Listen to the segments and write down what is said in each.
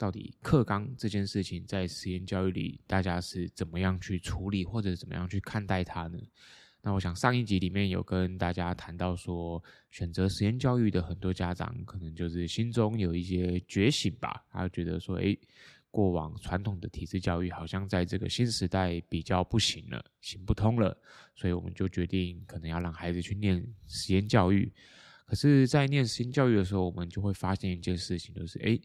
到底课纲这件事情在实验教育里，大家是怎么样去处理，或者怎么样去看待它呢？那我想上一集里面有跟大家谈到说，选择实验教育的很多家长，可能就是心中有一些觉醒吧，他觉得说，诶。过往传统的体制教育好像在这个新时代比较不行了，行不通了，所以我们就决定可能要让孩子去念实验教育。可是，在念实验教育的时候，我们就会发现一件事情，就是诶，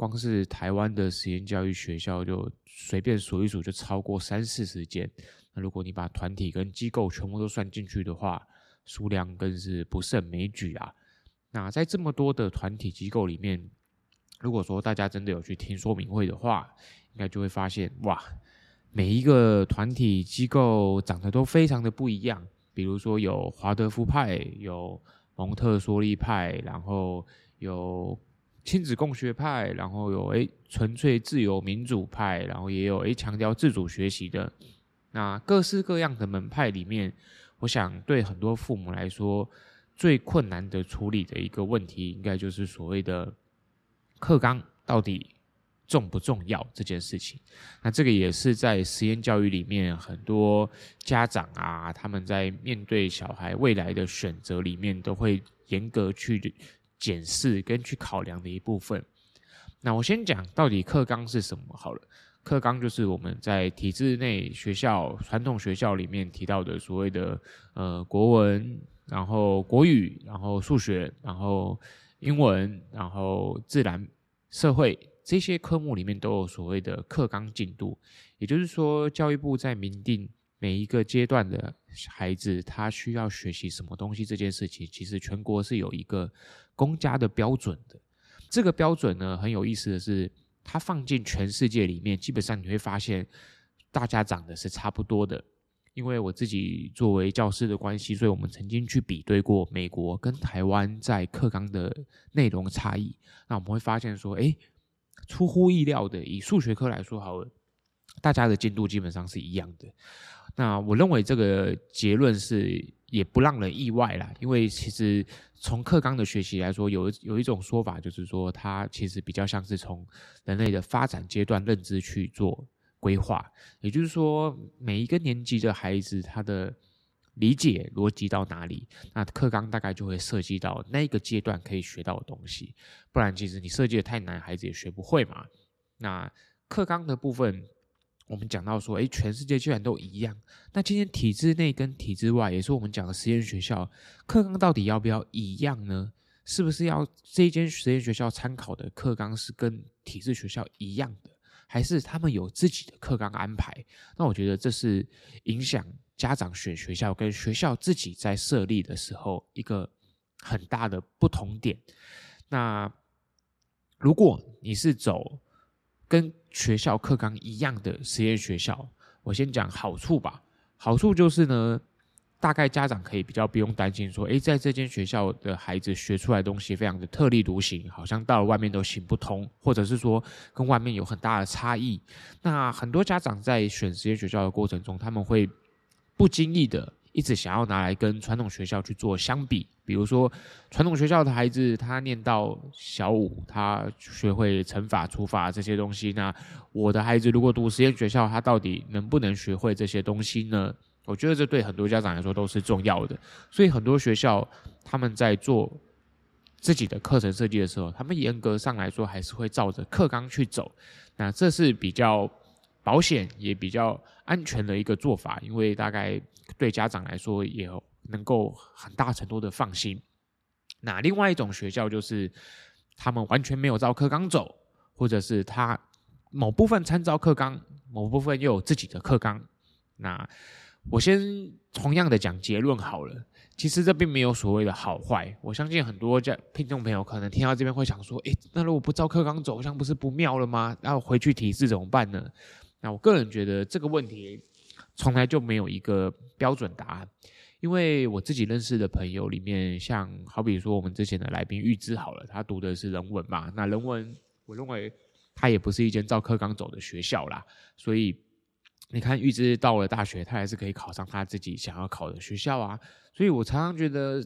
光是台湾的实验教育学校就随便数一数就超过三四十间。那如果你把团体跟机构全部都算进去的话，数量更是不胜枚举啊。那在这么多的团体机构里面，如果说大家真的有去听说明会的话，应该就会发现哇，每一个团体机构长得都非常的不一样。比如说有华德福派，有蒙特梭利派，然后有亲子共学派，然后有诶纯粹自由民主派，然后也有诶强调自主学习的。那各式各样的门派里面，我想对很多父母来说，最困难的处理的一个问题，应该就是所谓的。课纲到底重不重要这件事情？那这个也是在实验教育里面，很多家长啊，他们在面对小孩未来的选择里面，都会严格去检视跟去考量的一部分。那我先讲到底课纲是什么好了。课纲就是我们在体制内学校、传统学校里面提到的所谓的呃国文，然后国语，然后数学，然后。英文，然后自然、社会这些科目里面都有所谓的课纲进度，也就是说，教育部在明定每一个阶段的孩子他需要学习什么东西这件事情，其实全国是有一个公家的标准的。这个标准呢，很有意思的是，它放进全世界里面，基本上你会发现大家长得是差不多的。因为我自己作为教师的关系，所以我们曾经去比对过美国跟台湾在课纲的内容差异。那我们会发现说，诶，出乎意料的，以数学科来说好了，大家的进度基本上是一样的。那我认为这个结论是也不让人意外啦，因为其实从课纲的学习来说，有有一种说法就是说，它其实比较像是从人类的发展阶段认知去做。规划，也就是说，每一个年级的孩子他的理解逻辑到哪里，那课纲大概就会涉及到那个阶段可以学到的东西。不然，其实你设计的太难，孩子也学不会嘛。那课纲的部分，我们讲到说，诶，全世界居然都一样。那今天体制内跟体制外，也是我们讲的实验学校，课纲到底要不要一样呢？是不是要这间实验学校参考的课纲是跟体制学校一样的？还是他们有自己的课纲安排，那我觉得这是影响家长选学校跟学校自己在设立的时候一个很大的不同点。那如果你是走跟学校课纲一样的实验学校，我先讲好处吧。好处就是呢。大概家长可以比较不用担心说，诶，在这间学校的孩子学出来东西非常的特立独行，好像到了外面都行不通，或者是说跟外面有很大的差异。那很多家长在选实验学校的过程中，他们会不经意的一直想要拿来跟传统学校去做相比。比如说，传统学校的孩子他念到小五，他学会乘法、除法这些东西，那我的孩子如果读实验学校，他到底能不能学会这些东西呢？我觉得这对很多家长来说都是重要的，所以很多学校他们在做自己的课程设计的时候，他们严格上来说还是会照着课纲去走。那这是比较保险也比较安全的一个做法，因为大概对家长来说也能够很大程度的放心。那另外一种学校就是他们完全没有照课纲走，或者是他某部分参照课纲，某部分又有自己的课纲。那我先同样的讲结论好了，其实这并没有所谓的好坏。我相信很多家听众朋友可能听到这边会想说，诶，那如果不照课纲走，这样不是不妙了吗？然后回去体制怎么办呢？那我个人觉得这个问题从来就没有一个标准答案。因为我自己认识的朋友里面，像好比说我们之前的来宾玉芝好了，他读的是人文嘛，那人文我认为他也不是一间照课纲走的学校啦，所以你看玉芝到了大学，他还是可以考上他自己想要考的学校啊，所以我常常觉得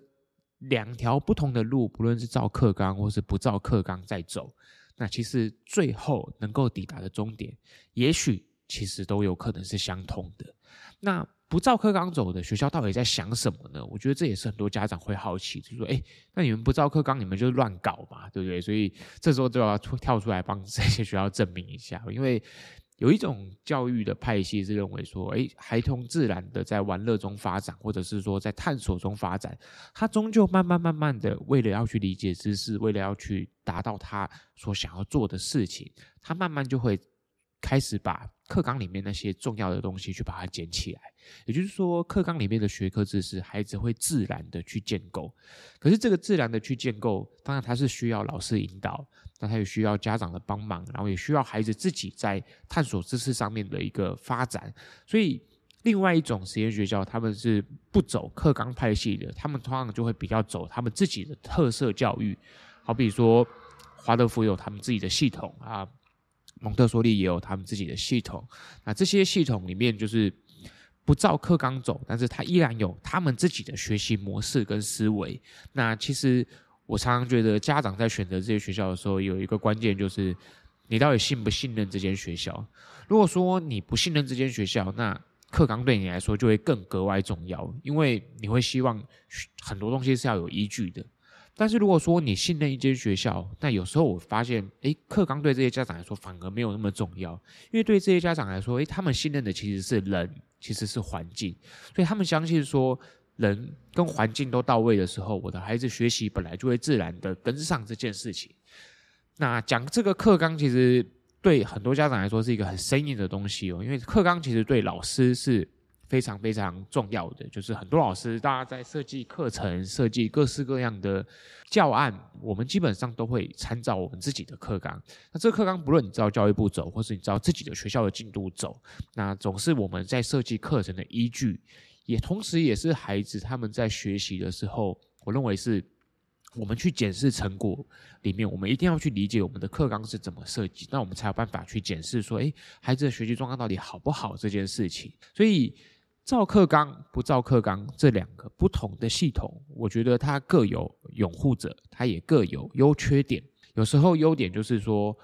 两条不同的路，不论是照课纲或是不照课纲在走，那其实最后能够抵达的终点，也许其实都有可能是相通的。那不照课纲走的学校到底在想什么呢？我觉得这也是很多家长会好奇，就是说，哎，那你们不照课纲，你们就乱搞嘛，对不对？所以这时候就要跳出来帮这些学校证明一下，因为有一种教育的派系是认为说，哎，孩童自然的在玩乐中发展，或者是说在探索中发展，他终究慢慢慢慢的，为了要去理解知识，为了要去达到他所想要做的事情，他慢慢就会开始把课纲里面那些重要的东西去把它捡起来，也就是说，课纲里面的学科知识，孩子会自然的去建构。可是这个自然的去建构，当然它是需要老师引导，那他也需要家长的帮忙，然后也需要孩子自己在探索知识上面的一个发展。所以，另外一种实验学校，他们是不走课纲派系的，他们通常就会比较走他们自己的特色教育，好比说华德福有他们自己的系统啊。蒙特梭利也有他们自己的系统，那这些系统里面就是不照课纲走，但是他依然有他们自己的学习模式跟思维。那其实我常常觉得，家长在选择这些学校的时候，有一个关键就是你到底信不信任这间学校。如果说你不信任这间学校，那课纲对你来说就会更格外重要，因为你会希望很多东西是要有依据的。但是如果说你信任一间学校，那有时候我发现，诶，课纲对这些家长来说反而没有那么重要，因为对这些家长来说，诶，他们信任的其实是人，其实是环境，所以他们相信说，人跟环境都到位的时候，我的孩子学习本来就会自然的跟上这件事情。那讲这个课纲，其实对很多家长来说是一个很生硬的东西哦，因为课纲其实对老师是。非常非常重要的，就是很多老师，大家在设计课程、设计各式各样的教案，我们基本上都会参照我们自己的课纲。那这个课纲，不论你照教育部走，或是你照自己的学校的进度走，那总是我们在设计课程的依据，也同时也是孩子他们在学习的时候，我认为是我们去检视成果里面，我们一定要去理解我们的课纲是怎么设计，那我们才有办法去检视说，诶，孩子的学习状况到底好不好这件事情。所以。照课纲不照课纲这两个不同的系统，我觉得它各有拥护者，它也各有优缺点。有时候优点就是说，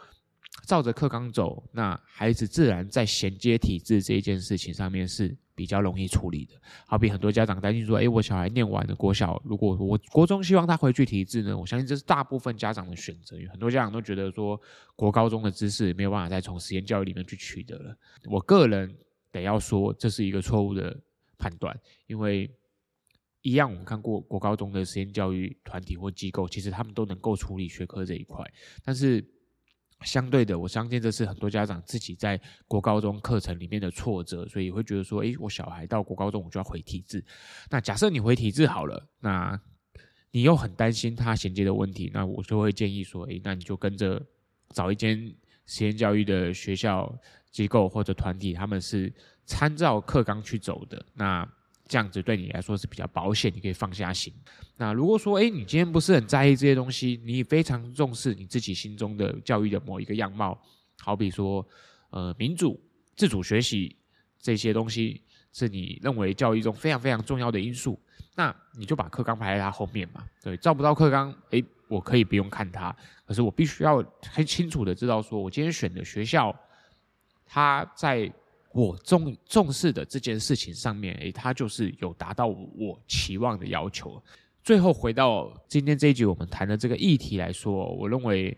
照着课纲走，那孩子自然在衔接体制这一件事情上面是比较容易处理的。好比很多家长担心说，诶，我小孩念完了国小，如果我国中希望他回去体制呢？我相信这是大部分家长的选择。很多家长都觉得说，国高中的知识没有办法再从实验教育里面去取得了。我个人。得要说，这是一个错误的判断，因为一样，我们看过国高中的实验教育团体或机构，其实他们都能够处理学科这一块。但是相对的，我相信这是很多家长自己在国高中课程里面的挫折，所以会觉得说，诶，我小孩到国高中我就要回体制。那假设你回体制好了，那你又很担心他衔接的问题，那我就会建议说，诶，那你就跟着找一间实验教育的学校。机构或者团体，他们是参照课纲去走的，那这样子对你来说是比较保险，你可以放下心。那如果说，诶，你今天不是很在意这些东西，你非常重视你自己心中的教育的某一个样貌，好比说，呃，民主、自主学习这些东西是你认为教育中非常非常重要的因素，那你就把课纲排在它后面嘛。对，照不到课纲，诶，我可以不用看它，可是我必须要很清楚的知道，说我今天选的学校。他在我重重视的这件事情上面，诶，他就是有达到我期望的要求。最后回到今天这一集我们谈的这个议题来说，我认为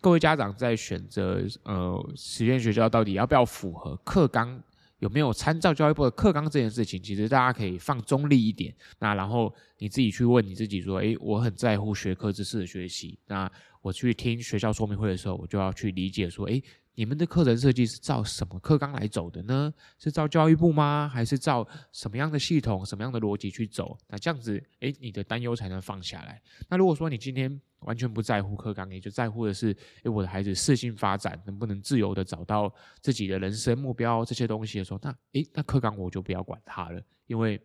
各位家长在选择呃实验学校到底要不要符合课纲，有没有参照教育部的课纲这件事情，其实大家可以放中立一点。那然后你自己去问你自己说，诶，我很在乎学科知识的学习，那我去听学校说明会的时候，我就要去理解说，诶。你们的课程设计是照什么课纲来走的呢？是照教育部吗？还是照什么样的系统、什么样的逻辑去走？那这样子，诶，你的担忧才能放下来。那如果说你今天完全不在乎课纲，你就在乎的是，诶，我的孩子适性发展能不能自由的找到自己的人生目标这些东西的时候，那诶，那课纲我就不要管它了，因为。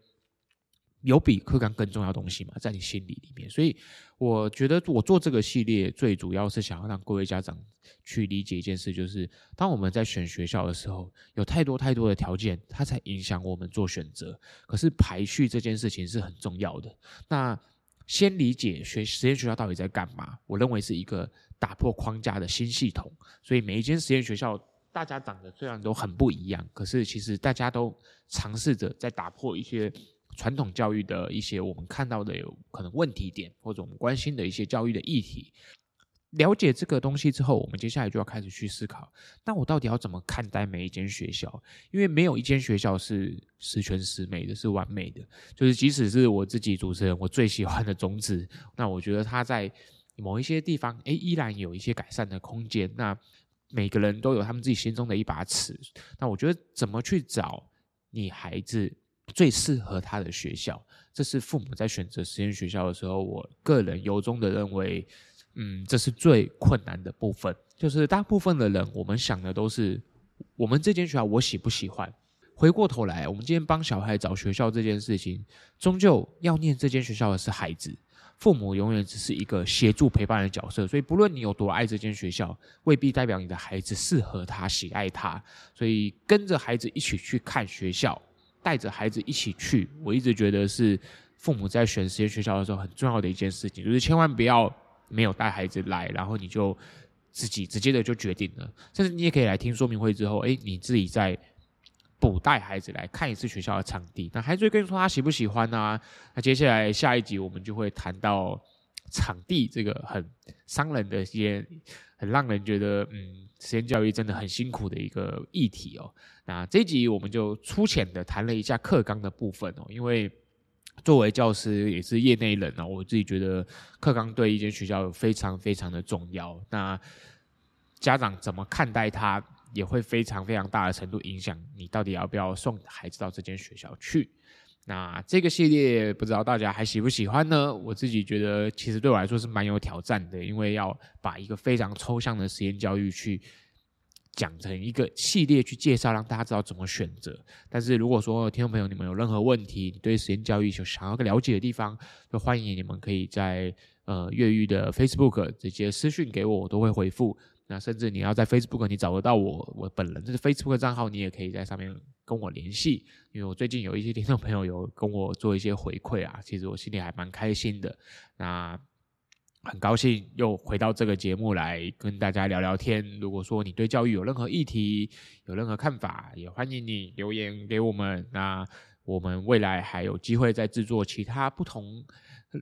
有比课纲更重要的东西吗？在你心里里面，所以我觉得我做这个系列最主要是想要让各位家长去理解一件事，就是当我们在选学校的时候，有太多太多的条件，它才影响我们做选择。可是排序这件事情是很重要的。那先理解学实验学校到底在干嘛？我认为是一个打破框架的新系统。所以每一间实验学校，大家长得虽然都很不一样，可是其实大家都尝试着在打破一些。传统教育的一些我们看到的有可能问题点，或者我们关心的一些教育的议题，了解这个东西之后，我们接下来就要开始去思考，那我到底要怎么看待每一间学校？因为没有一间学校是十全十美的，是完美的。就是即使是我自己主持人，我最喜欢的种子，那我觉得他在某一些地方，诶，依然有一些改善的空间。那每个人都有他们自己心中的一把尺。那我觉得怎么去找你孩子？最适合他的学校，这是父母在选择实验学校的时候，我个人由衷的认为，嗯，这是最困难的部分。就是大部分的人，我们想的都是我们这间学校我喜不喜欢。回过头来，我们今天帮小孩找学校这件事情，终究要念这间学校的是孩子，父母永远只是一个协助陪伴的角色。所以，不论你有多爱这间学校，未必代表你的孩子适合他、喜爱他。所以，跟着孩子一起去看学校。带着孩子一起去，我一直觉得是父母在选实验学校的时候很重要的一件事情，就是千万不要没有带孩子来，然后你就自己直接的就决定了。甚至你也可以来听说明会之后，诶，你自己再补带孩子来看一次学校的场地。那孩子会跟你说他喜不喜欢呢、啊？那接下来下一集我们就会谈到场地这个很伤人的一些。很让人觉得，嗯，实验教育真的很辛苦的一个议题哦。那这一集我们就粗浅的谈了一下课纲的部分哦，因为作为教师也是业内人哦，我自己觉得课纲对一间学校非常非常的重要。那家长怎么看待它，也会非常非常大的程度影响你到底要不要送孩子到这间学校去。那这个系列不知道大家还喜不喜欢呢？我自己觉得其实对我来说是蛮有挑战的，因为要把一个非常抽象的实验教育去讲成一个系列去介绍，让大家知道怎么选择。但是如果说听众朋友你们有任何问题，你对实验教育有想要个了解的地方，就欢迎你们可以在呃越狱的 Facebook 直接私讯给我，我都会回复。那甚至你要在 Facebook 你找得到我，我本人这是 Facebook 账号，你也可以在上面跟我联系。因为我最近有一些听众朋友有跟我做一些回馈啊，其实我心里还蛮开心的。那很高兴又回到这个节目来跟大家聊聊天。如果说你对教育有任何议题、有任何看法，也欢迎你留言给我们。那我们未来还有机会再制作其他不同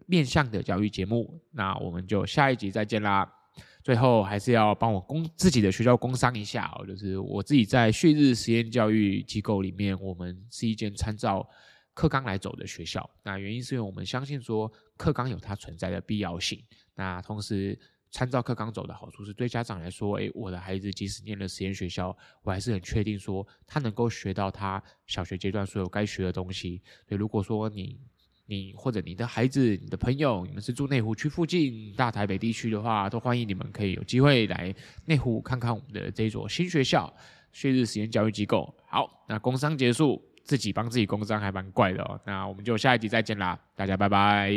面向的教育节目。那我们就下一集再见啦。最后还是要帮我工自己的学校工商一下哦，就是我自己在旭日实验教育机构里面，我们是一间参照课纲来走的学校。那原因是因为我们相信说课纲有它存在的必要性。那同时参照课纲走的好处是对家长来说，诶，我的孩子即使念了实验学校，我还是很确定说他能够学到他小学阶段所有该学的东西。所以如果说你你或者你的孩子、你的朋友，你们是住内湖区附近、大台北地区的话，都欢迎你们可以有机会来内湖看看我们的这所新学校——旭日实验教育机构。好，那工商结束，自己帮自己工商还蛮怪的哦。那我们就下一集再见啦，大家拜拜。